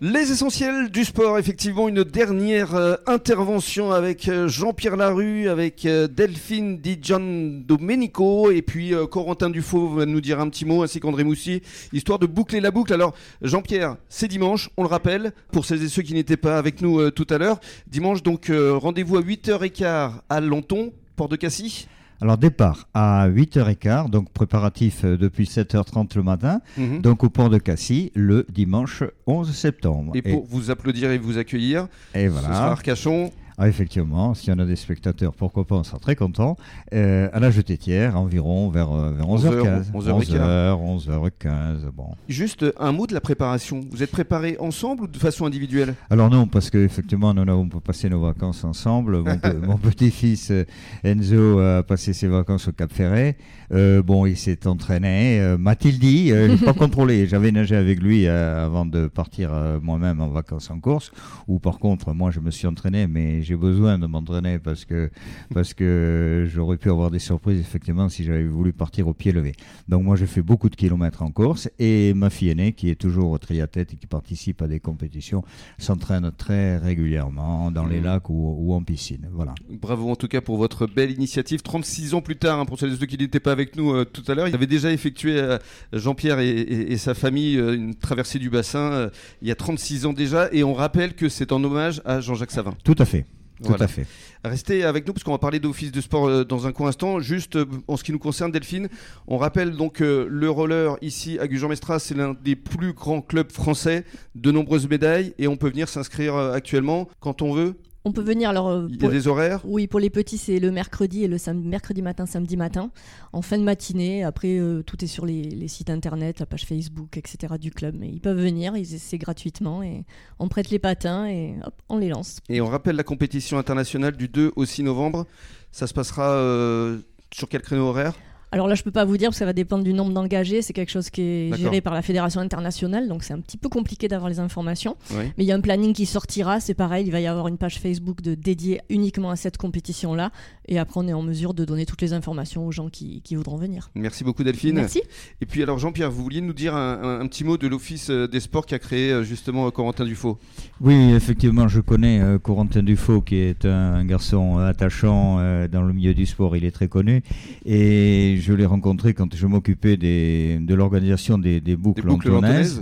Les essentiels du sport, effectivement, une dernière euh, intervention avec euh, Jean-Pierre Larue, avec euh, Delphine Di Gian Domenico, et puis Corentin Dufaux va nous dire un petit mot, ainsi qu'André Moussy, histoire de boucler la boucle. Alors, Jean-Pierre, c'est dimanche, on le rappelle, pour celles et ceux qui n'étaient pas avec nous tout à l'heure. Dimanche, donc, rendez-vous à 8h15 à Lanton, Port de Cassis alors départ à 8h15, donc préparatif euh, depuis 7h30 le matin, mhm. donc au port de Cassis le dimanche 11 septembre. Et pour vous applaudir et vous accueillir, et voilà. ce sera Arcachon ah, effectivement, s'il y en a des spectateurs, pourquoi pas, on sera très content. Euh, à la jetetière, environ vers, euh, vers 11h15. 11h, 11h15. Bon. Juste un mot de la préparation. Vous êtes préparés ensemble ou de façon individuelle? Alors non, parce qu'effectivement, nous avons passé nos vacances ensemble. Mon, petit-fils euh, Enzo a passé ses vacances au Cap Ferret. bon, il s'est entraîné. M'a-t-il dit Je n'ai pas contrôlé. J'avais nagé avec lui avant de partir moi-même en vacances en course. Ou par contre, moi, je me suis entraîné, mais j'ai besoin de m'entraîner parce que, parce que j'aurais pu avoir des surprises effectivement si j'avais voulu partir au pied levé. Donc moi je fais beaucoup de kilomètres en course et ma fille aînée qui est toujours au triathlète et qui participe à des compétitions s'entraîne très régulièrement dans les mmh. lacs ou, en piscine. Voilà. Bravo en tout cas pour votre belle initiative. 36 ans plus tard, hein, pour celles et ceux qui n'étaient pas avec nous euh, tout à l'heure, il avait déjà effectué euh, Jean-Pierre et, sa famille euh, une traversée du bassin il y a 36 ans déjà et on rappelle que c'est en hommage à Jean-Jacques Savin. Tout à fait. Tout à fait. Restez avec nous parce qu'on va parler d'office de sport euh, dans un court instant. Juste euh, en ce qui nous concerne, Delphine, on rappelle donc euh, le roller ici à Gujan-Mestras, c'est l'un des plus grands clubs français, de nombreuses médailles et on peut venir s'inscrire actuellement quand on veut. On peut venir alors. Euh, Il y a des horaires? Oui, pour les petits, c'est le mercredi et le mercredi matin, samedi matin, en fin de matinée. Après, euh, tout est sur les, sites internet, la page Facebook, etc. du club. Mais ils peuvent venir, c'est gratuitement et on prête les patins et hop, on les lance. Et on rappelle la compétition internationale du 2 au 6 novembre. Ça se passera euh, sur quel créneau horaire? Alors là, je peux pas vous dire parce que ça va dépendre du nombre d'engagés. C'est quelque chose qui est géré par la fédération internationale, donc c'est un petit peu compliqué d'avoir les informations. Mais il y a un planning qui sortira. C'est pareil, il va y avoir une page Facebook de dédiée uniquement à cette compétition-là. Et après, on est en mesure de donner toutes les informations aux gens qui, voudront venir. Merci beaucoup, Delphine. Merci. Et puis alors, Jean-Pierre, vous vouliez nous dire un, petit mot de l'Office euh, des sports qui a créé euh, justement Corentin Dufaux? Oui, effectivement, je connais euh, Corentin Dufaux, qui est un, garçon attachant dans le milieu du sport. Il est très connu et je l'ai rencontré quand je m'occupais de l'organisation des, boucles, boucles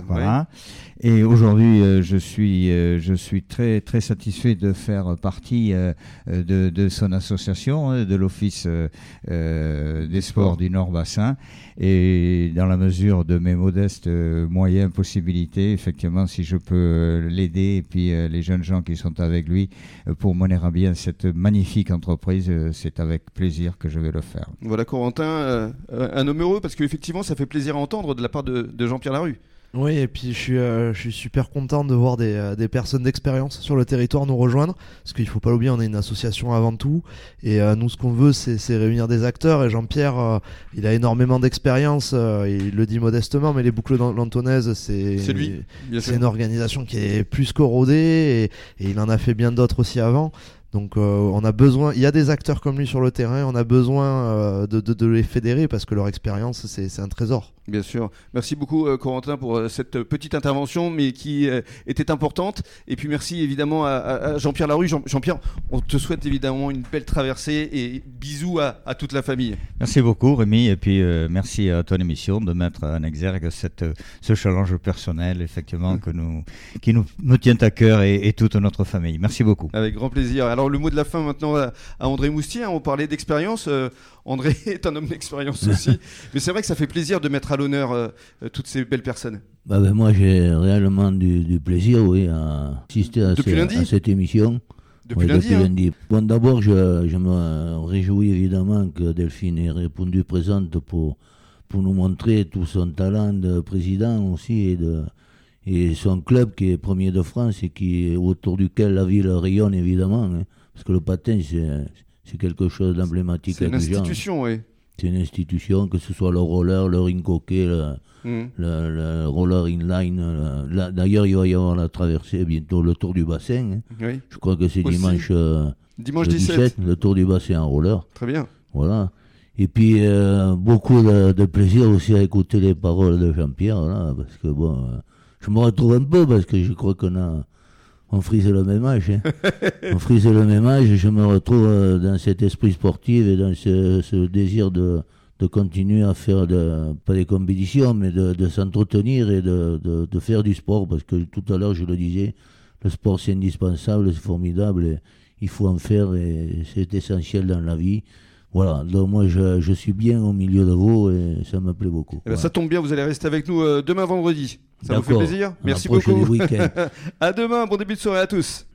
Voilà. Et aujourd'hui, euh, je suis, euh, je suis très, très satisfait de faire partie euh, de, de, son association, hein, de l'Office des sports du Nord-Bassin. Et dans la mesure de mes modestes moyens, possibilités, effectivement, si je peux l'aider, et puis les jeunes gens qui sont avec lui, pour mener à bien cette magnifique entreprise, c'est avec plaisir que je vais le faire. Voilà, Corentin, un homme heureux, parce qu'effectivement, ça fait plaisir à entendre de la part de, de Jean-Pierre Larue. Oui, et puis je suis, euh, je suis super content de voir des, euh, des personnes d'expérience sur le territoire nous rejoindre, parce qu'il faut pas l'oublier, on est une association avant tout, et euh, nous ce qu'on veut c'est réunir des acteurs, et Jean-Pierre, il a énormément d'expérience, il le dit modestement, mais les boucles lantonnaises, c'est c'est une organisation qui est plus corrodée, et, et il en a fait bien d'autres aussi avant. Donc on a besoin, il y a des acteurs comme lui sur le terrain, on a besoin de, de, de, les fédérer parce que leur expérience c'est un trésor. Bien sûr. Merci beaucoup euh, Corentin pour euh, cette petite intervention, mais qui euh, était importante. Et puis merci évidemment à, Jean-Pierre Larue. Jean- pierre on te souhaite évidemment une belle traversée et bisous à, toute la famille. Merci beaucoup Rémi et puis merci à ton émission de mettre en exergue cette, ce challenge personnel effectivement mmh. que nous, qui nous, tient à cœur et, toute notre famille. Merci beaucoup. Avec grand plaisir. Alors le mot de la fin maintenant à, André Moustier. Hein. on parlait d'expérience. André est un homme d'expérience aussi. Mais c'est vrai que ça fait plaisir de mettre à l'honneur euh, euh, toutes ces belles personnes. Bah ben, moi, j'ai réellement du, plaisir, oui, à assister à, cette émission. Depuis, lundi, hein. Bon, d'abord, je, me réjouis évidemment que Delphine ait répondu présente pour, pour nous montrer tout son talent de président aussi et, de, et son club qui est premier de France et qui autour duquel la ville rayonne évidemment. Hein. Parce que le patin, c'est quelque chose d'emblématique. C'est une institution, oui. C'est une institution, que ce soit le roller, le ring hockey, le, hmm. roller inline. D'ailleurs, il va y avoir la traversée bientôt, le tour du bassin. Hein. Je crois que c'est dimanche, euh, dimanche 17. le tour du bassin en roller. Très bien. Voilà. Et puis, euh, beaucoup de, plaisir aussi à écouter les paroles de Jean-Pierre, parce que bon, euh, je me retrouve un peu parce que je crois qu'on a on frise le même âge. Hein. on frise le même âge et je me retrouve euh, dans cet esprit sportif et dans ce, désir de, de, continuer à faire, de, pas des compétitions, mais de, de s'entretenir et de, de, faire du sport. Parce que tout à l'heure, je le disais, le sport c'est indispensable, c'est formidable, et il faut en faire et c'est essentiel dans la vie. Voilà, donc moi je, je, suis bien au milieu de vous et ça me plaît beaucoup. Eh ben, ça tombe bien, vous allez rester avec nous euh, demain vendredi. Ça vous fait plaisir Merci beaucoup. à demain, bon début de soirée à tous.